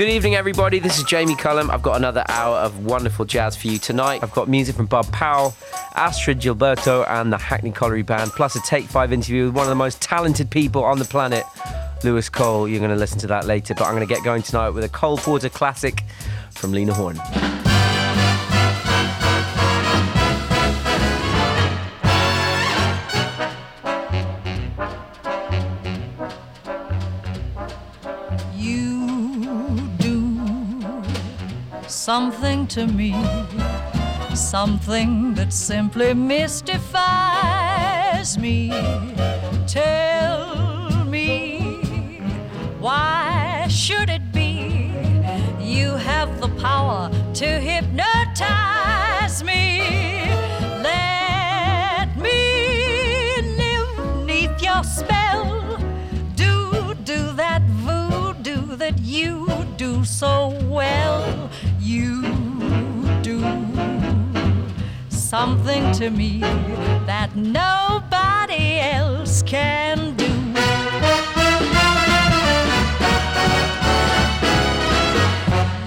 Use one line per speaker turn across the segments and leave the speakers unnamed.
Good evening, everybody. This is Jamie Cullum. I've got another hour of wonderful jazz for you tonight. I've got music from Bud Powell, Astrud Gilberto, and the Hackney Colliery Band, plus a Take 5 interview with one of the most talented people on the planet, Louis Cole. You're going to listen to that later, but I'm going to get going tonight with a Cole Porter classic from Lena Horne.
Something to me, something that simply mystifies me. Tell me, why should it be you have the power to hypnotize me? Let me live neath your spell. Do, do that voodoo that you do so well something to me that nobody else can do.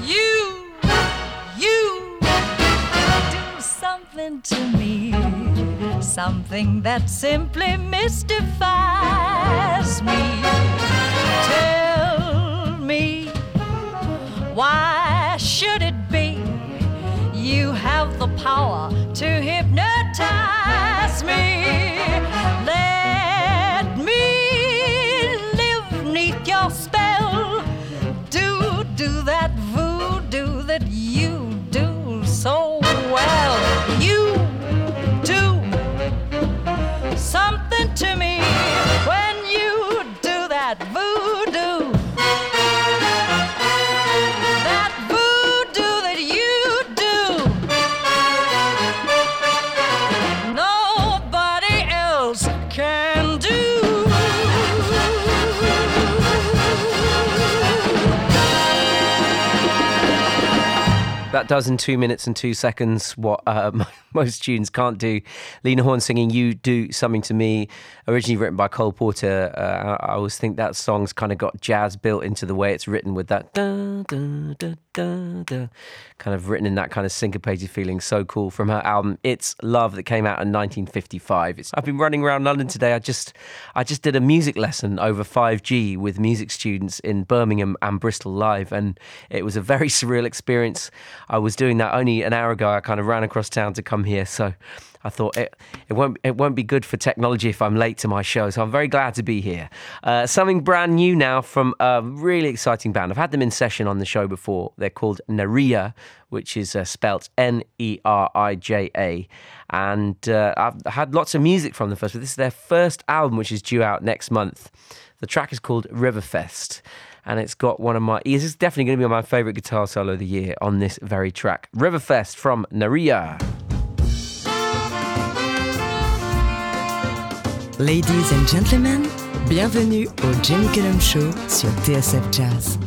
You, you do something to me, something that simply mystifies me. Tell me why should it? You have the power to hypnotize me. That
does in two minutes and two seconds what uh, most tunes can't do. Lena Horne singing "You Do Something to Me," originally written by Cole Porter. Uh, I always think that song's kind of got jazz built into the way it's written, with that da, da, da, da, da, kind of written in that kind of syncopated feeling. So cool from her album "It's Love" that came out in 1955. It's, I've been running around London today. I just I just did a music lesson over 5G with music students in Birmingham and Bristol live, and it was a very surreal experience. I was doing that only an hour ago. I kind of ran across town to come here, so I thought it, it won't it won't be good for technology if I'm late to my show. So I'm very glad to be here. Uh, something brand new now from a really exciting band. I've had them in session on the show before. They're called Nerija, which is uh, spelt N E R I J A, and uh, I've had lots of music from them first. But this is their first album, which is due out next month. The track is called Riverfest and it's got one of my. This is definitely going to be my favourite guitar solo of the year on this very track. Riverfest from Nerija.
Ladies and gentlemen, bienvenue au Jamie Cullum Show sur TSF Jazz.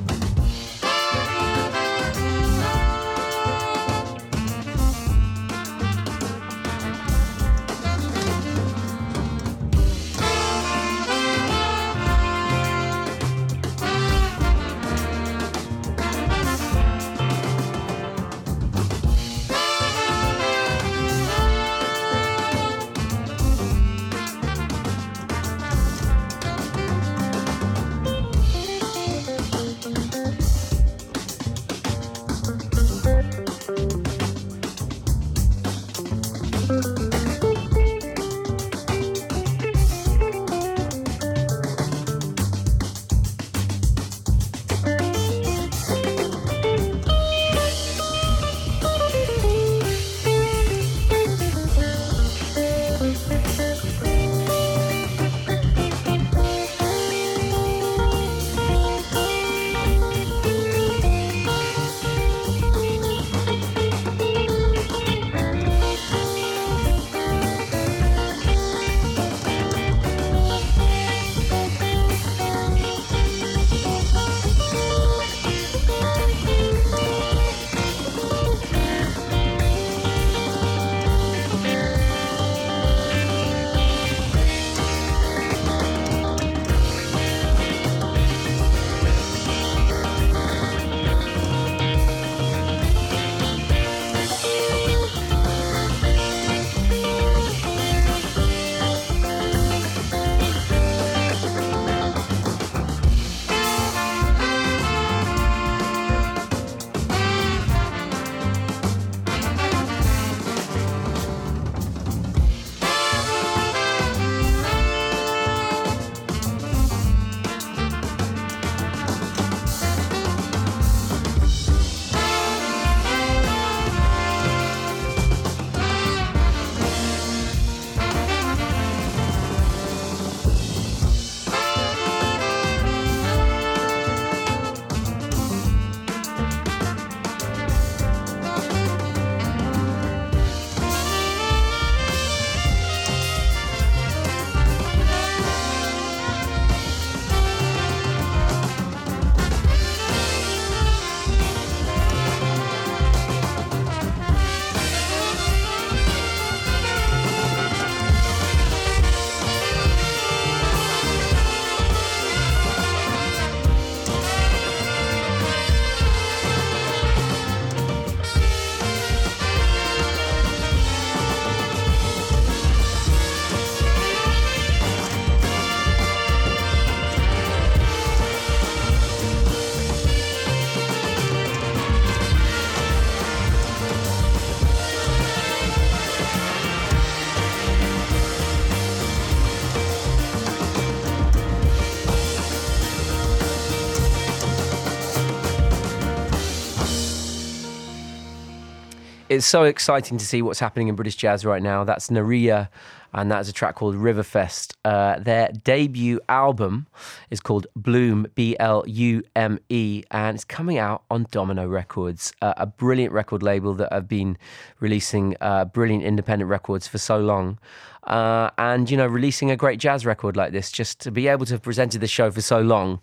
It's so exciting to see what's happening in British jazz right now. That's Nerija, and that's a track called Riverfest. Uh, their debut album is called Blume, B L U M E, and it's coming out on Domino Records, uh, a brilliant record label that have been releasing uh, brilliant independent records for so long. Uh, and you know, releasing a great jazz record like this, just to be able to have presented the show for so long,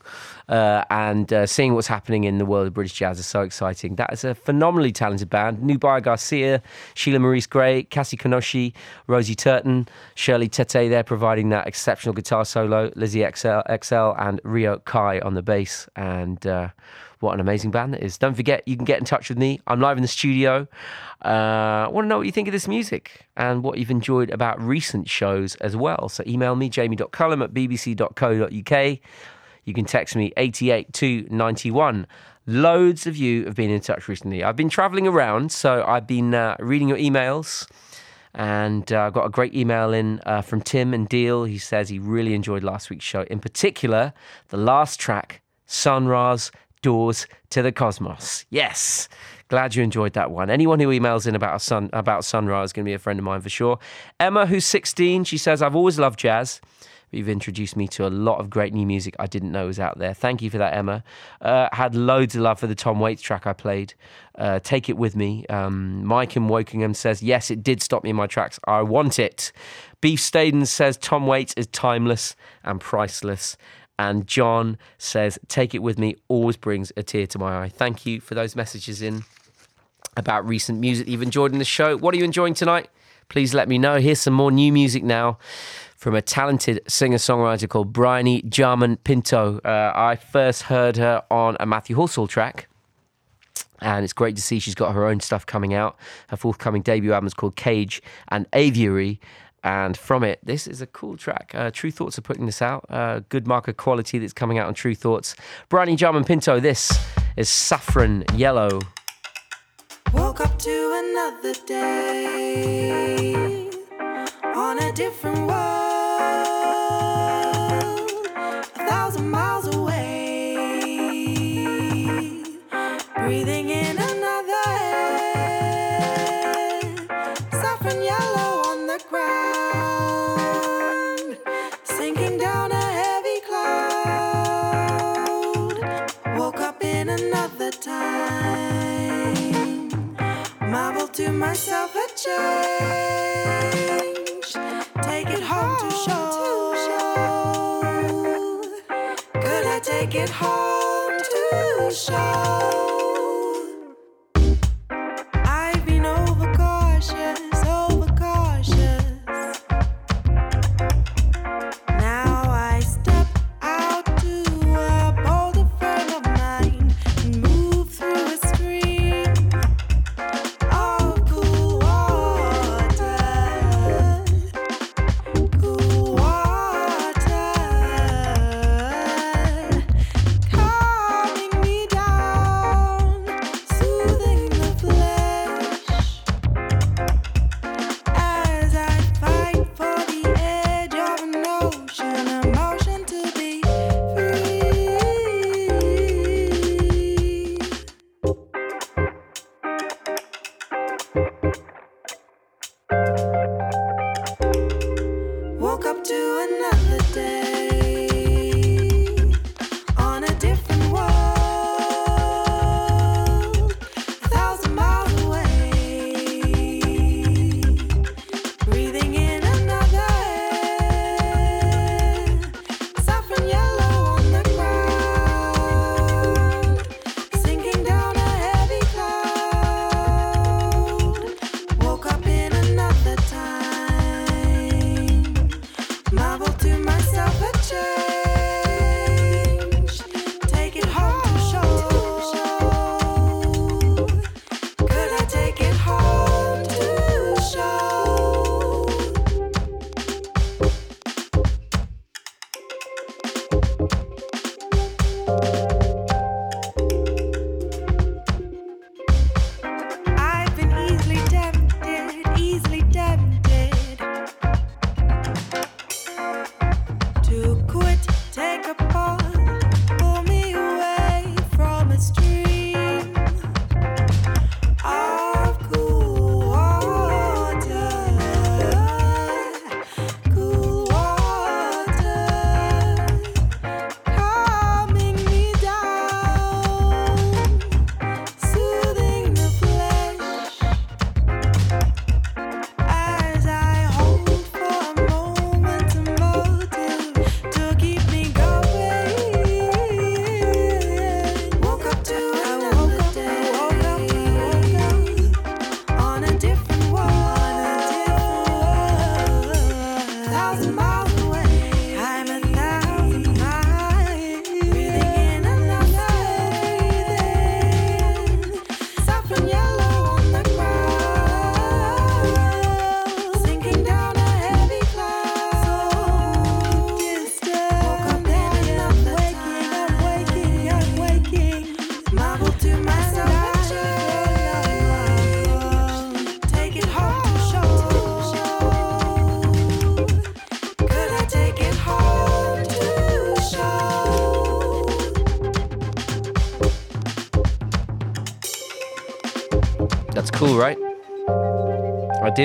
uh, and uh, seeing what's happening in the world of British jazz is so exciting. That is a phenomenally talented band. Nubia Garcia, Sheila Maurice Grey, Cassie Kinoshi, Rosie Turton, Shirley Tetteh there providing that exceptional guitar solo, Lizy Exell, Exell and Rio Kai on the bass, and uh, what an amazing band that is. Don't forget, you can get in touch with me. I'm live in the studio. Uh, I want to know what you think of this music and what you've enjoyed about recent shows as well. So email me, jamie.cullum at bbc.co.uk. You can text me 88291. Loads of you have been in touch recently. I've been traveling around, so I've been uh, reading your emails. And uh, I got a great email in uh, from Tim and Deal. He says he really enjoyed last week's show. In particular, the last track, Sun Ra's Doors to the Cosmos. Yes. Glad you enjoyed that one. Anyone who emails in about sun about Sun Ra is going to be a friend of mine for sure. Emma, who's 16, she says, I've always loved jazz. You've introduced me to a lot of great new music I didn't know was out there. Thank you for that, Emma. Uh, had loads of love for the Tom Waits track I played. Uh, Take It With Me. Um, Mike in Wokingham says, Yes, it did stop me in my tracks. I want it. Beef Staden says, Tom Waits is timeless and priceless. And John says, Take It With Me always brings a tear to my eye. Thank you for those messages in about recent music you've enjoyed in the show. What are you enjoying tonight? Please let me know. Here's some more new music now from a talented singer songwriter called Bryony Jarman Pinto. Uh, I first heard her on a Matthew Halsall track. And it's great to see she's got her own stuff coming out. Her forthcoming debut album is called Cage and Aviary. And from it, this is a cool track. Uh, Tru Thoughts are putting this out. Uh, good mark of quality that's coming out on Tru Thoughts. Bryony Jarman Pinto, this is Saffron Yellow.
Woke up to another day on a different world, To myself a change. Take it home to show. Could I take it home to show?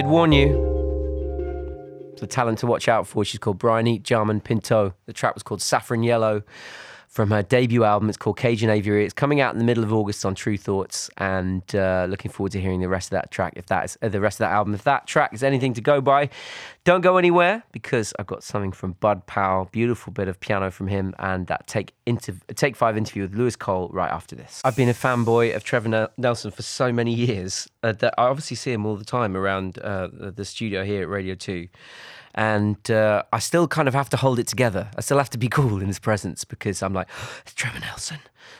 Did warn you. The talent to watch out for. She's called Bryony Jarman Pinto. The track was called Saffron Yellow from her debut album. It's called Cage and Aviary. It's coming out in the middle of August on Tru Thoughts, and uh, looking forward to hearing the rest of that track. If that is uh, the rest of that album, if that track is anything to go by, don't go anywhere because I've got something from Bud Powell. Beautiful bit of piano from him, and that take inter- take five interview with Louis Cole right after this. I've been a fanboy of Trevor Nel- Nelson for so many years uh, that I obviously see him all the time around uh, the the studio here at Radio Two and uh, I still kind of have to hold it together. I still have to be cool in his presence because I'm like, it's Trevor Nelson,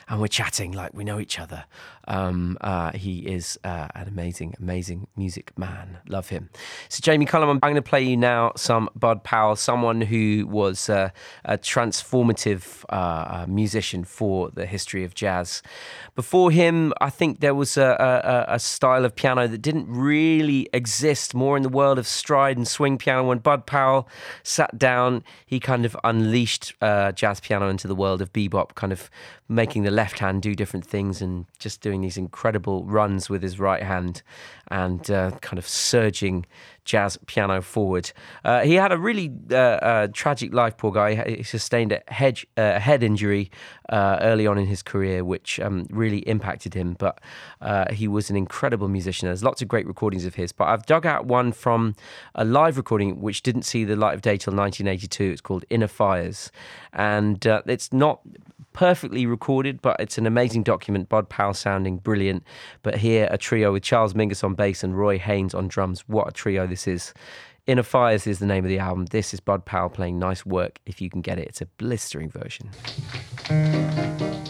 and we're chatting like we know each other. Um, uh, he is uh, an amazing, amazing music man. Love him. So Jamie Cullum, I'm going to play you now some Bud Powell, someone who was uh, a transformative uh, uh, musician for the history of jazz. Before him, I think there was a, a, a style of piano that didn't really exist more in the world of stride and swing piano. When Bud Powell sat down, he kind of unleashed uh, jazz piano into the world of bebop, kind of making the left hand do different things and just doing these incredible runs with his right hand and uh, kind of surging jazz piano forward. Uh, he had a really uh, uh, tragic life, poor guy. He sustained a, hedge, uh, head injury uh, early on in his career, which um, really impacted him. But he was an incredible musician. There's lots of great recordings of his. But I've dug out one from a live recording which didn't see the light of day till 1982. It's called Inner Fires. And it's not perfectly recorded, but it's an amazing document. Bud Powell sounding brilliant. But here, a trio with Charles Mingus on bass and Roy Haynes on drums. What a trio this is. Inner Fires is the name of the album. This is Bud Powell playing nice work if you can get it. It's a blistering version.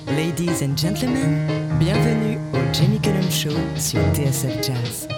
Ladies and gentlemen, bienvenue au Jamie Cullum Show sur TSF Jazz.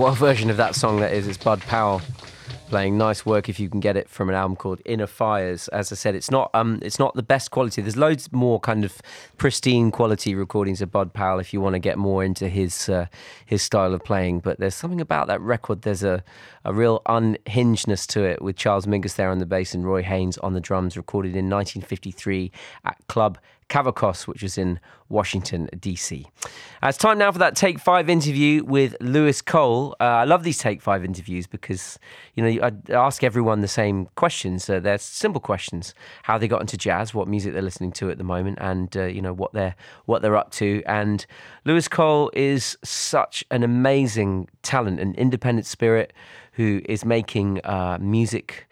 What version of that song that is. It's Bud Powell playing nice work if you can get it from an album called Inner Fires. As I said, it's not um it's not the best quality. There's loads more kind of pristine quality recordings of Bud Powell if you want to get more into his uh, his style of playing. But there's something about that record. There's a a real unhingedness to it with Charles Mingus there on the bass and Roy Haynes on the drums, recorded in 1953 at Club Kavakos, which was in Washington, D.C. Uh, it's time now for that Take Five interview with Louis Cole. Uh, I love these Take Five interviews because, you know, I ask everyone the same questions. Uh, they're simple questions: how they got into jazz, what music they're listening to at the moment, and uh, you know what they're what they're up to. And Louis Cole is such an amazing talent, an independent spirit who is making uh, music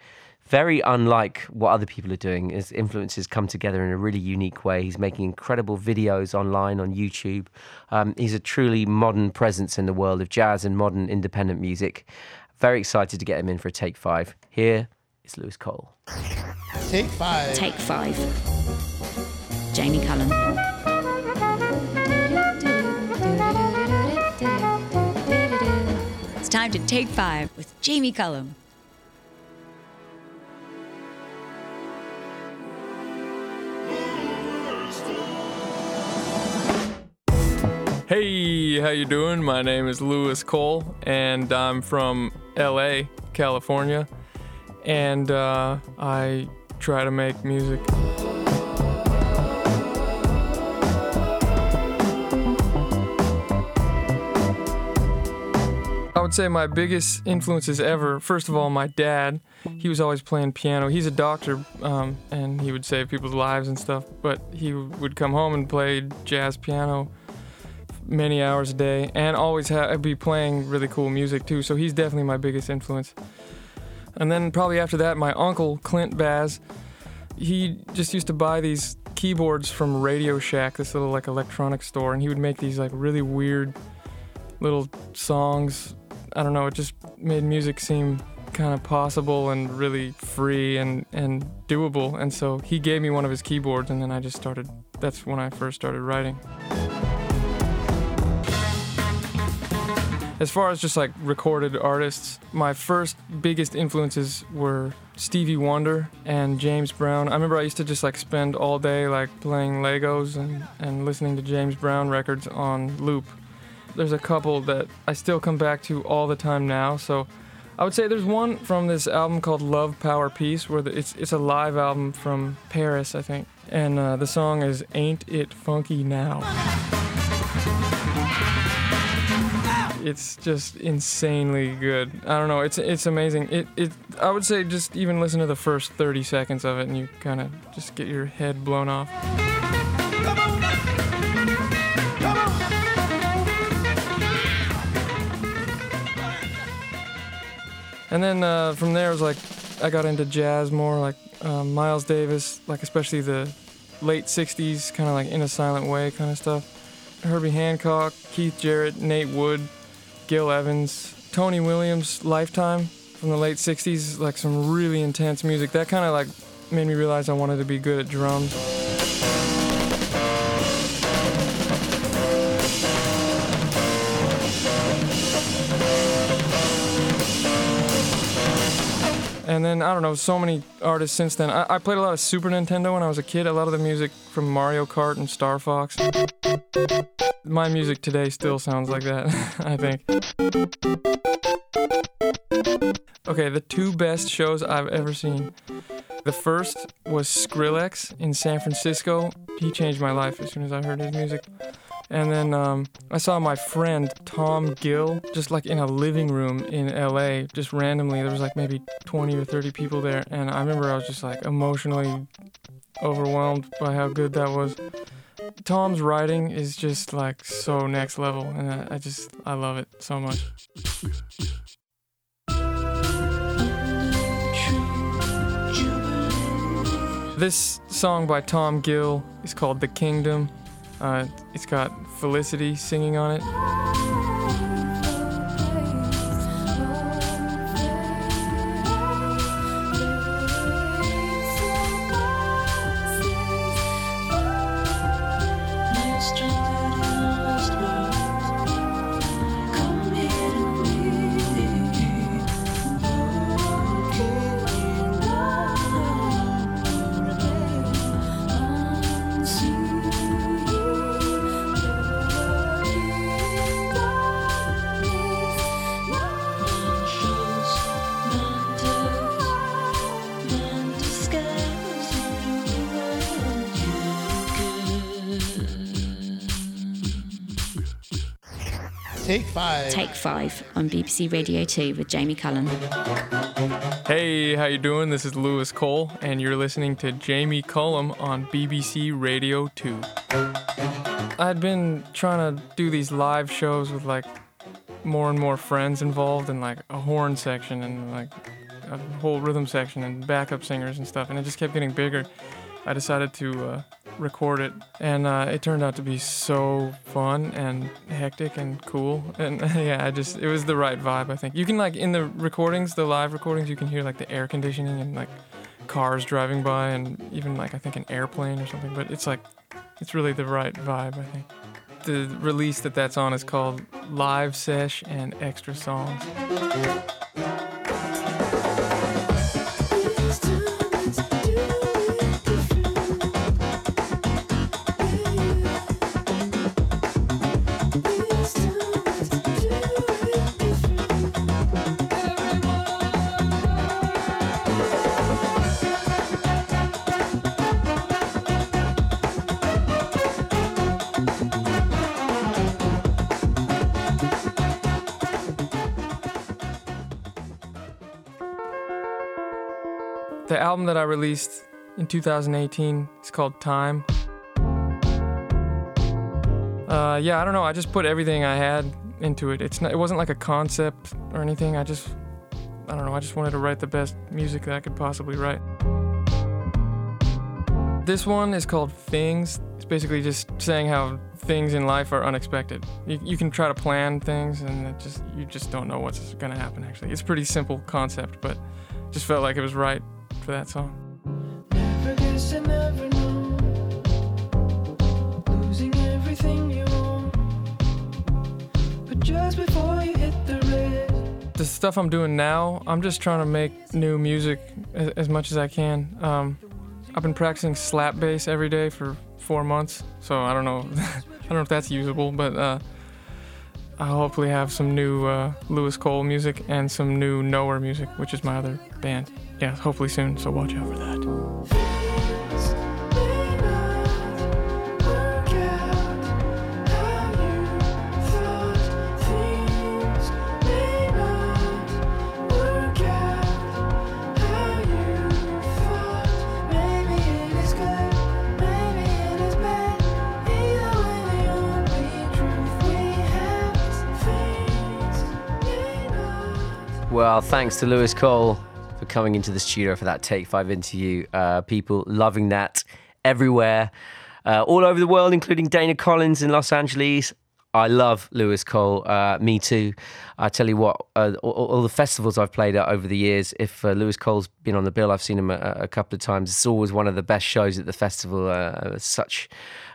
very unlike what other people are doing. His influences come together in a really unique way. He's making incredible videos online on YouTube. Um, he's a truly modern presence in the world of jazz and modern independent music. Very excited to get him in for a take five. Here is Louis Cole.
Take five.
Take five. Jamie Cullum. It's time to take five with Jamie Cullum.
Hey, how you doing? My name is Louis Cole, and I'm from LA, California, and uh, I try to make music. I would say my biggest influences ever, first of all, my dad. He was always playing piano. He's a doctor, um, and he would save people's lives and stuff, but he would come home and play jazz piano many hours a day and always ha- be playing really cool music too. So he's definitely my biggest influence. And then probably after that, my uncle Clint Baz, he just used to buy these keyboards from Radio Shack, this little like electronic store, and he would make these like really weird little songs. I don't know, it just made music seem kind of possible and really free and, and doable. And so he gave me one of his keyboards, and then I just started, that's when I first started writing. As far as just like recorded artists, my first biggest influences were Stevie Wonder and James Brown. I remember I used to just like spend all day like playing Legos and, and listening to James Brown records on loop. There's a couple that I still come back to all the time now. So I would say there's one from this album called Love, Power, Peace, where the, it's it's a live album from Paris, I think, and uh, the song is "Ain't It Funky Now." It's just insanely good. I don't know. It's it's amazing. It it. I would say just even listen to the first 30 seconds of it, and you kind of just get your head blown off. And then uh, from there, it was like I got into jazz more, like um, Miles Davis, like especially the late '60s, kind of like in a silent way kind of stuff. Herbie Hancock, Keith Jarrett, Nate Wood, Gil Evans, Tony Williams, Lifetime from the late '60s, like some really intense music. That kind of like made me realize I wanted to be good at drums. And then I don't know, so many artists since then. I, I played a lot of Super Nintendo when I was a kid. A lot of the music from Mario Kart and Star Fox. My music today still sounds like that, I think. Okay, the two best shows I've ever seen. The first was Skrillex in San Francisco. He changed my life as soon as I heard his music. And then um, I saw my friend Tom Gill just like in a living room in LA, just randomly. There was like maybe 20 or 30 people there. And I remember I was just like emotionally overwhelmed by how good that was. Tom's writing is just like so next level. And I, I just, I love it so much. This song by Tom Gill is called The Kingdom. Uh, it's got Felicity singing on it.
Take five.
Take 5 on BBC Radio 2 with Jamie Cullum.
Hey, how you doing? This is Louis Cole, and you're listening to Jamie Cullum on BBC Radio 2. I'd been trying to do these live shows with like more and more friends involved, and like a horn section, and like a whole rhythm section, and backup singers and stuff, and it just kept getting bigger. I decided to uh, record it, and uh, it turned out to be so fun and hectic and cool. And yeah, I just it was the right vibe. I think you can like in the recordings, the live recordings, you can hear like the air conditioning and like cars driving by, and even like I think an airplane or something. But it's like it's really the right vibe. I think. The release that that's on is called Live Sesh and Extra Songs. Album that I released in 2018 It's called Time. Uh, yeah, I don't know. I just put everything I had into it. It's not. It wasn't like a concept or anything. I just, I don't know. I just wanted to write the best music that I could possibly write. This one is called Things. It's basically just saying how things in life are unexpected. You, you can try to plan things, and just you just don't know what's gonna happen. Actually, it's a pretty simple concept, but just felt like it was right for that song.
Never guess and never know. Losing everything you own. But just before you hit the red,
the stuff I'm doing now, I'm just trying to make new music as, as much as I can. Um, I've been practicing slap bass every day for four months, so I don't know, I don't know if that's usable, but uh, I'll hopefully have some new uh, Louis Cole music and some new Knower music, which is my other band. Yeah, hopefully soon. So watch out for that.
Well, thanks to Louis Cole for coming into the studio for that Take Five interview. Uh, people loving that everywhere, uh, all over the world, including Dana Collins in Los Angeles. I love Louis Cole. Uh, me too. I tell you what, uh, all, all the festivals I've played at over the years, if uh, Louis Cole's been on the bill, I've seen him a, a couple of times. It's always one of the best shows at the festival. Uh, such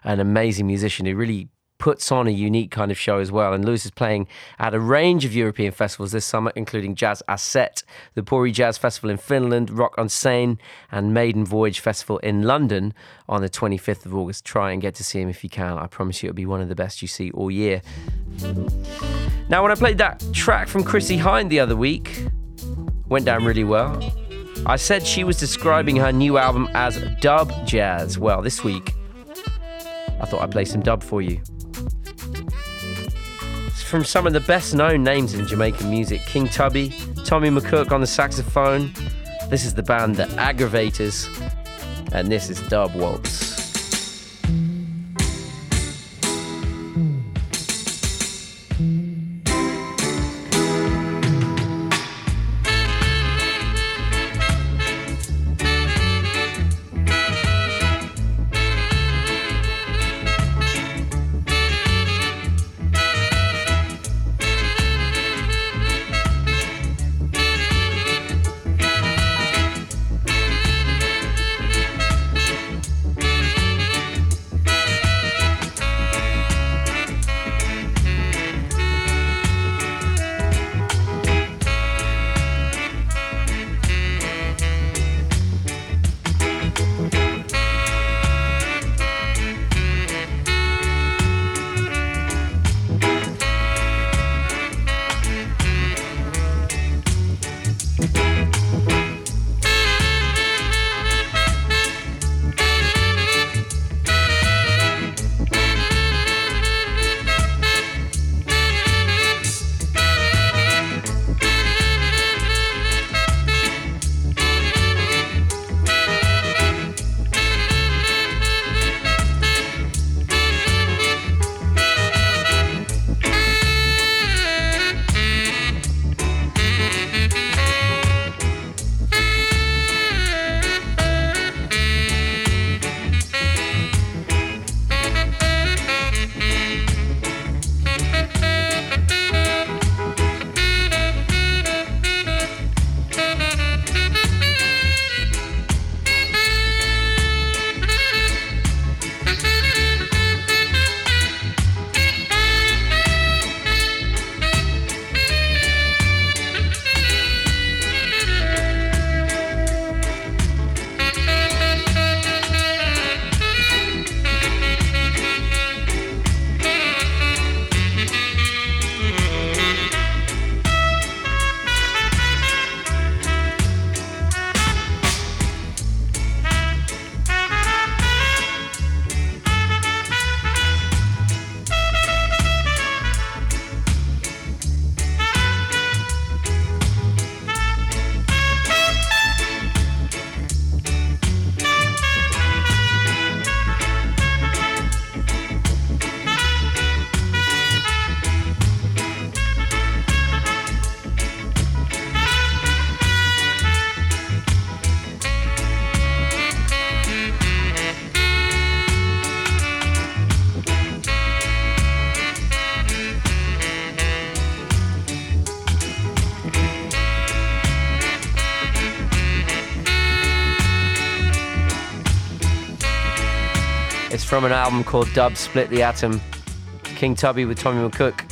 an amazing musician who really puts on a unique kind of show as well. And Louis is playing at a range of European festivals this summer, including Jazz à Sète, the Pori Jazz Festival in Finland, Rock en Seine, and Maiden Voyage Festival in London on the 25th of August. Try and get to see him if you can. I promise you it'll be one of the best you see all year. Now, when I played that track from Chrissie Hynde the other week, went down really well. I said she was describing her new album as dub jazz. Well, this week, I thought I'd play some dub for you. From some of the best known names in Jamaican music King Tubby, Tommy McCook on the saxophone. This is the band The Aggrovators, and this is Dub Waltz. From an album called Dub Split the Atom. King Tubby with Tommy McCook.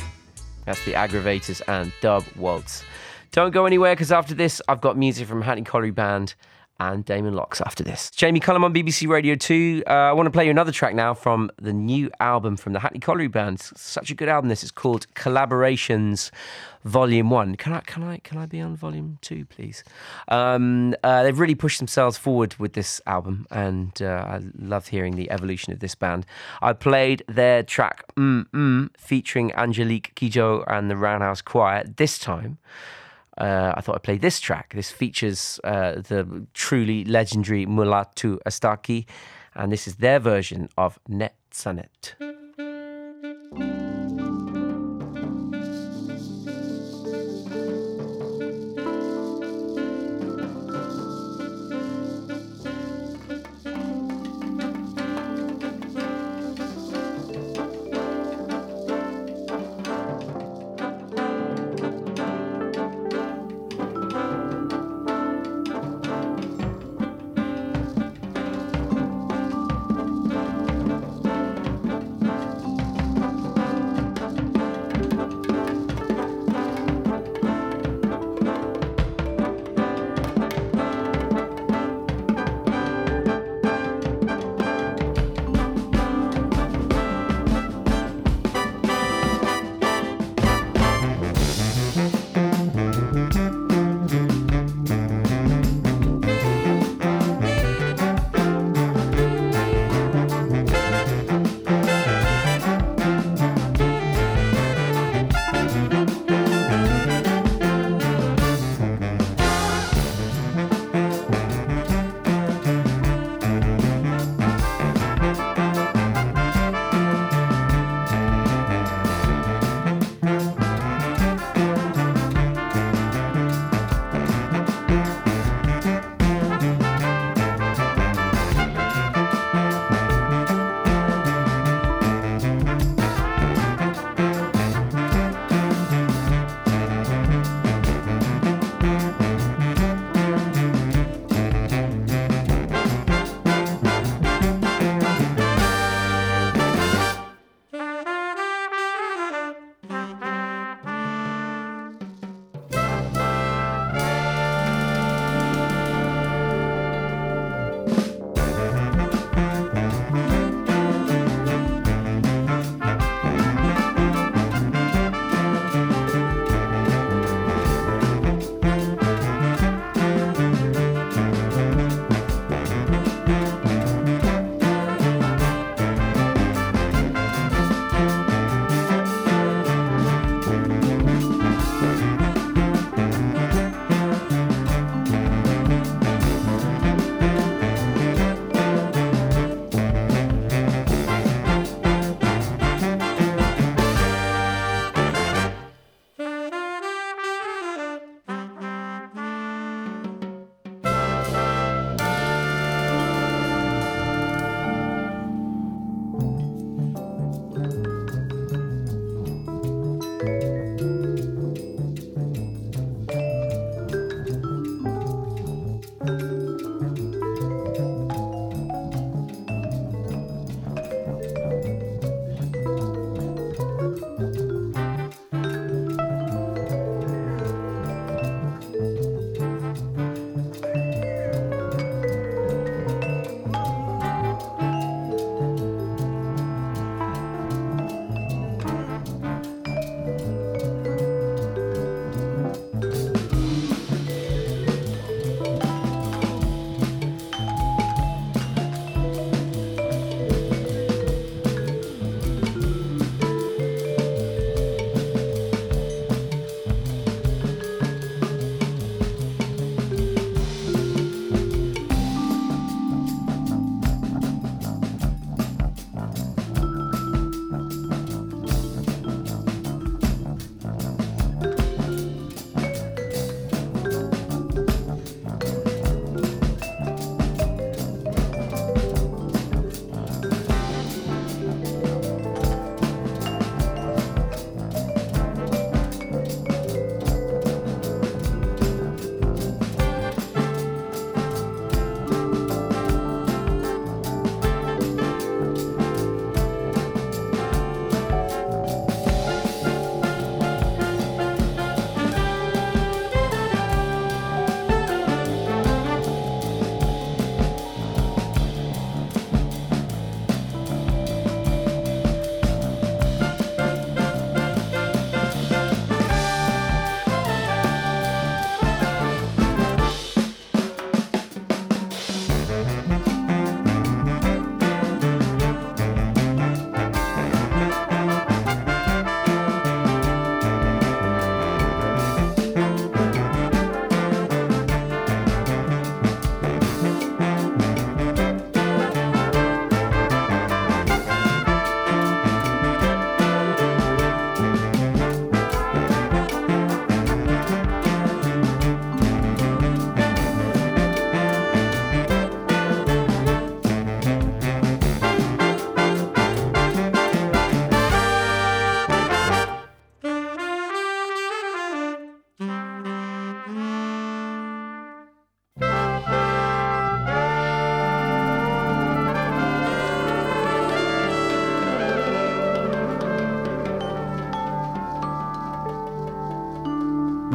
That's the Aggrovators and Dub Waltz. Don't go anywhere because after this, I've got music from Hackney Colliery Band and Damon Locks after this. Jamie Cullum on BBC Radio 2. Uh, I want to play you another track now from the new album from the Hackney Colliery Band. Such a good album. This is called Collaborations Volume 1. Can I can I can I be on Volume 2 please? Um, uh, they've really pushed themselves forward with this album and uh, I love hearing the evolution of this band. I played their track Mm featuring Angelique Kidjo and the Roundhouse Choir this time uh, I thought I'd play this track. This features uh, the truly legendary Mulatu Astatke, and this is their version of Net Sanet.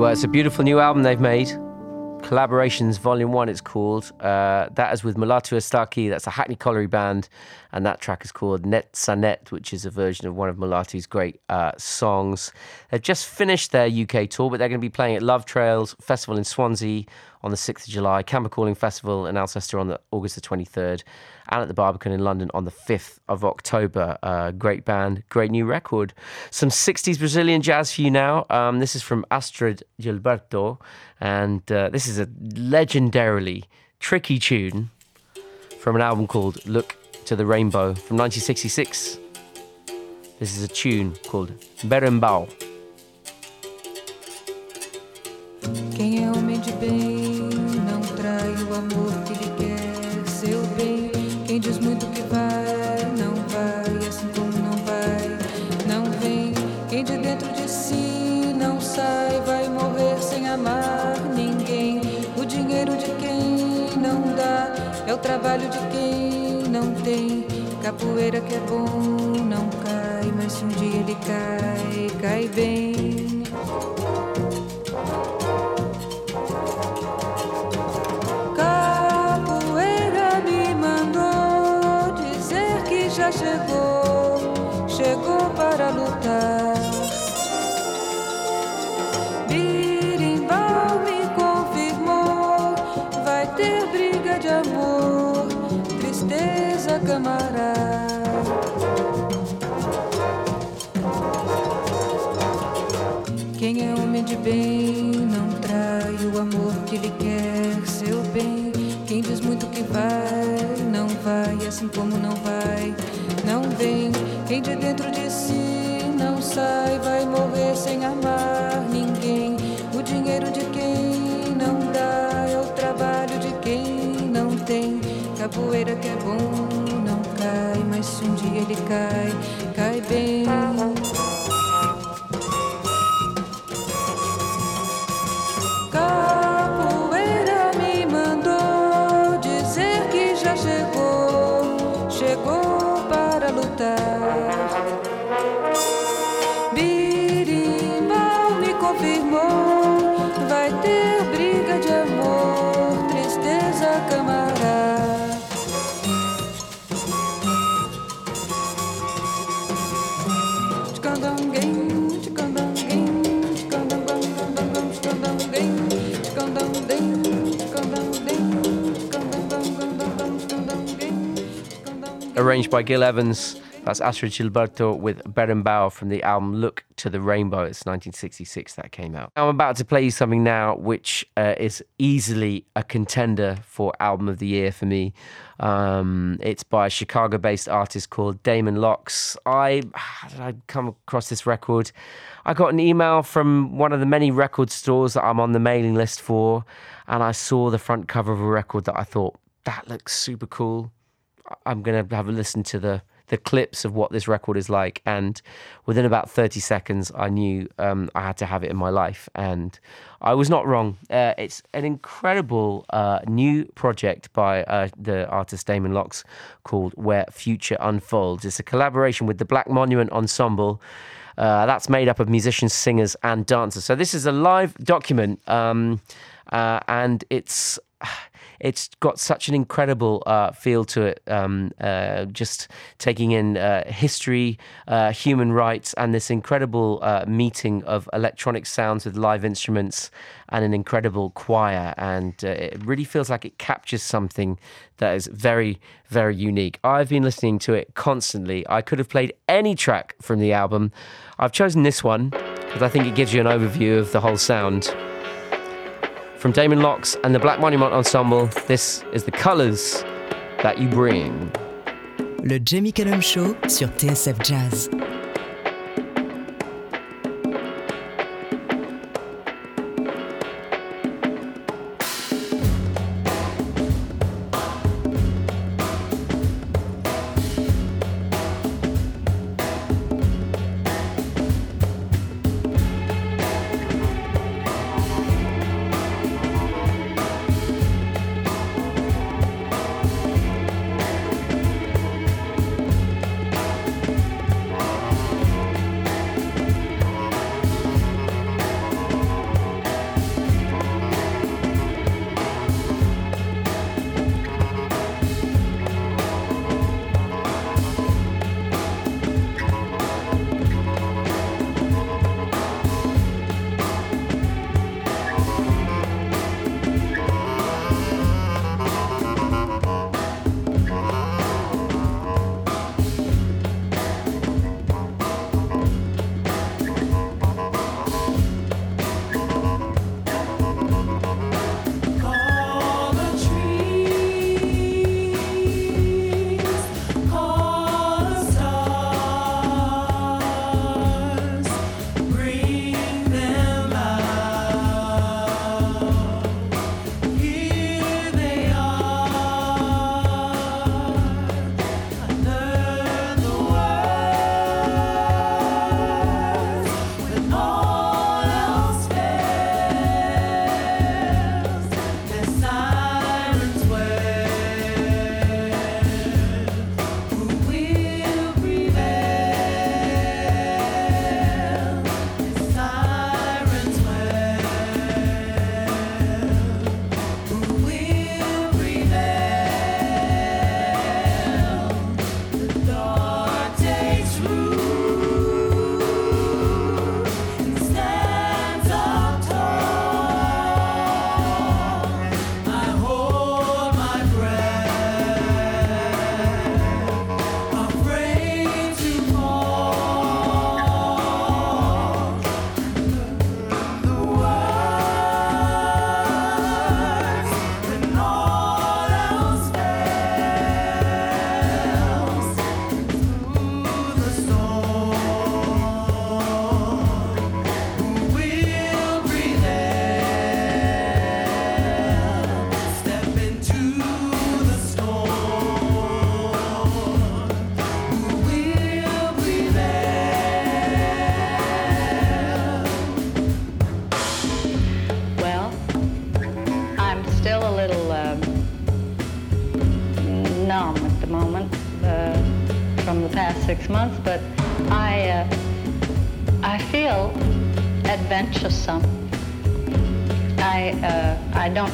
Well, it's a beautiful new album they've made. Collaborations Volume 1, it's called. Uh, that is with Mulatu Astatke, that's a Hackney Colliery band, and that track is called Netsanet, which is a version of one of Mulatu's great uh, songs. They've just finished their UK tour, but they're going to be playing at Love Trails Festival in Swansea on the 6th of July, Camper Calling Festival in Alcester on the August the 23rd, and at the Barbican in London on the 5th of October. Uh, great band, great new record. Some 60s Brazilian jazz for you now. Um, this is from Astrud Gilberto, and uh, this is a legendarily tricky tune from an album called Look to the Rainbow from 1966. This is a tune called Berimbau.
Quem é homem de bem não trai o amor que lhe quer seu bem. Quem diz muito que vai, não vai, assim como não vai, não vem. Quem de dentro de si não sai, vai morrer sem amar ninguém. O dinheiro de quem não dá é o trabalho de quem Capoeira que é bom não cai, mas se um dia ele cai, cai bem. Capoeira me mandou dizer que já chegou, chegou para lutar. Quem é homem de bem não trai o amor que lhe quer seu bem. Quem diz muito que vai, não vai, assim como não vai, não vem. Quem de dentro de si não sai, vai morrer sem amar ninguém. O dinheiro de quem não dá é o trabalho de quem não tem. Capoeira que é bom mas se um dia ele cai, cai bem.
Arranged by Gil Evans. That's Astrud Gilberto with Berimbau from the album Look to the Rainbow. It's 1966 that came out. I'm about to play you something now which uh, is easily a contender for Album of the Year for me. Um, it's by a Chicago based artist called Damon Locks. I, how did I come across this record? I got an email from one of the many record stores that I'm on the mailing list for, and I saw the front cover of a record that I thought, that looks super cool. I'm going to have a listen to the the clips of what this record is like, and within about 30 seconds, I knew um, I had to have it in my life, and I was not wrong. Uh, it's an incredible uh, new project by uh, the artist Damon Locks called "Where Future Unfolds." It's a collaboration with the Black Monument Ensemble. Uh, that's made up of musicians, singers, and dancers. So this is a live document, um, uh, and it's it's got such an incredible uh, feel to it. Um, uh, just taking in uh, history, uh, human rights, and this incredible uh, meeting of electronic sounds with live instruments and an incredible choir. And it really feels like it captures something that is very, very unique. I've been listening to it constantly. I could have played any track from the album. I've chosen this one because I think it gives you an overview of the whole sound. From Damon Locks and the Black Monument Ensemble, this is The Colors That You Bring.
Le Jamie Cullum Show sur TSF Jazz.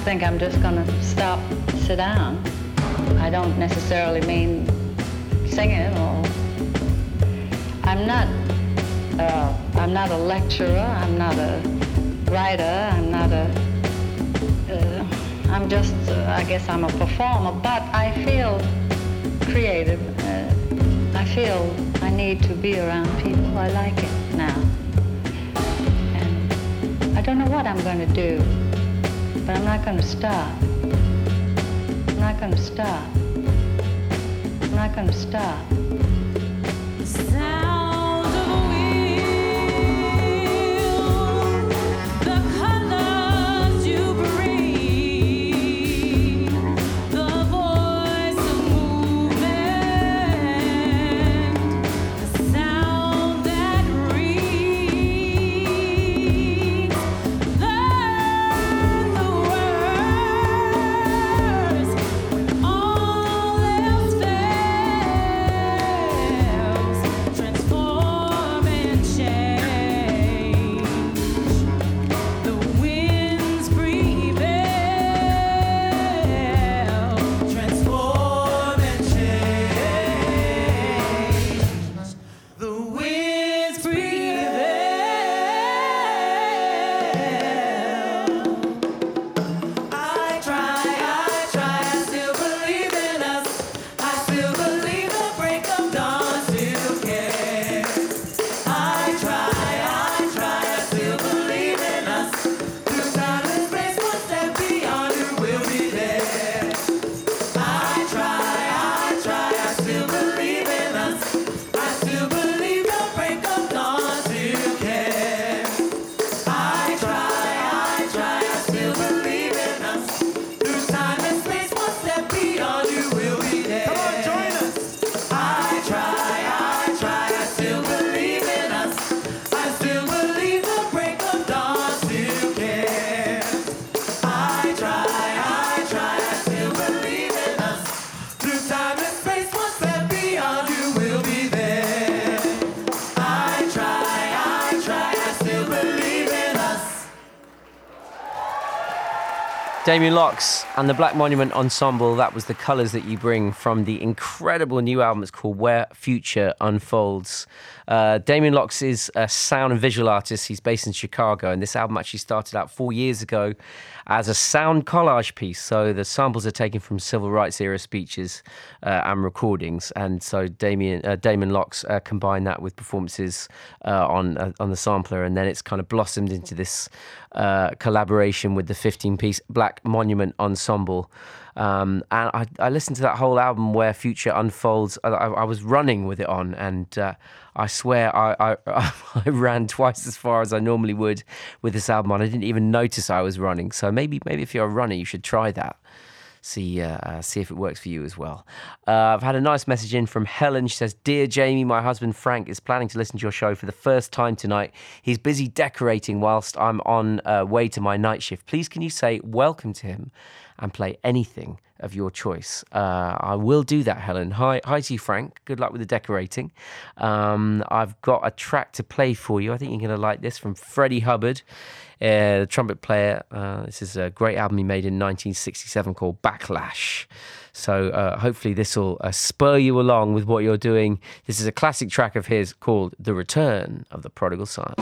Think I'm just going to stop, sit down. I don't necessarily mean singing or. I'm not. Uh, I'm not a lecturer. I'm not a writer. I'm not a. Uh, I'm just. Uh, I guess I'm a performer. But I feel creative. Uh, I feel I need to be around people. I like it now. And I don't know what I'm going to do, but I'm not going to stop. I'm not going to stop. I'm not going to stop.
Damon Locks and the Black Monument Ensemble. That was the colours that you bring from the incredible new album. It's called Where Future Unfolds. Uh, Damon Locks is a sound and visual artist. He's based in Chicago, and this album actually started out four years ago as a sound collage piece. So the samples are taken from civil rights era speeches uh, and recordings, and so Damien uh, Damon Locks uh, combined that with performances uh, on uh, on the sampler, and then it's kind of blossomed into this uh, collaboration with the 15 piece Black Monument Ensemble. Um, and I, I listened to that whole album where Future unfolds. I, I, was running with it on, and uh, I swear I, I, I ran twice as far as I normally would with this album on. I didn't even notice I was running. So maybe maybe if you're a runner, you should try that. See, uh, uh, see if it works for you as well. Uh, I've had a nice message in from Helen. She says, "Dear Jamie, my husband Frank is planning to listen to your show for the first time tonight. He's busy decorating whilst I'm on uh, way to my night shift. Please, can you say welcome to him and play anything of your choice? Uh, I will do that, Helen. Hi, hi to you, Frank. Good luck with the decorating. Um, I've got a track to play for you. I think you're going to like this from Freddie Hubbard." uh, the trumpet player. Uh, this is a great album he made in 1967 called Backlash. So uh, hopefully this will uh, spur you along with what you're doing. This is a classic track of his called "The Return of the Prodigal Son."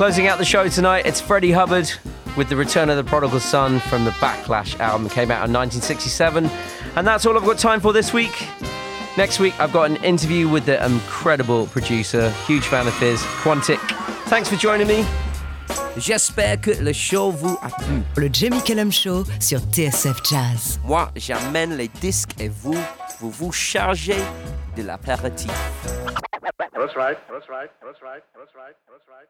Closing out the show tonight, it's Freddie Hubbard with The Return of the Prodigal Son from the Backlash album. It came out in 1967. And that's all I've got time for this week. Next week, I've got an interview with the incredible producer, huge fan of his, Quantic. Thanks for joining me.
J'espère que le show vous a plu.
Le Jamie Cullum Show sur TSF Jazz.
Moi, j'amène les disques et vous, vous vous chargez de l'apéritif.
That's right. That's right. That's right. That's right. That's right.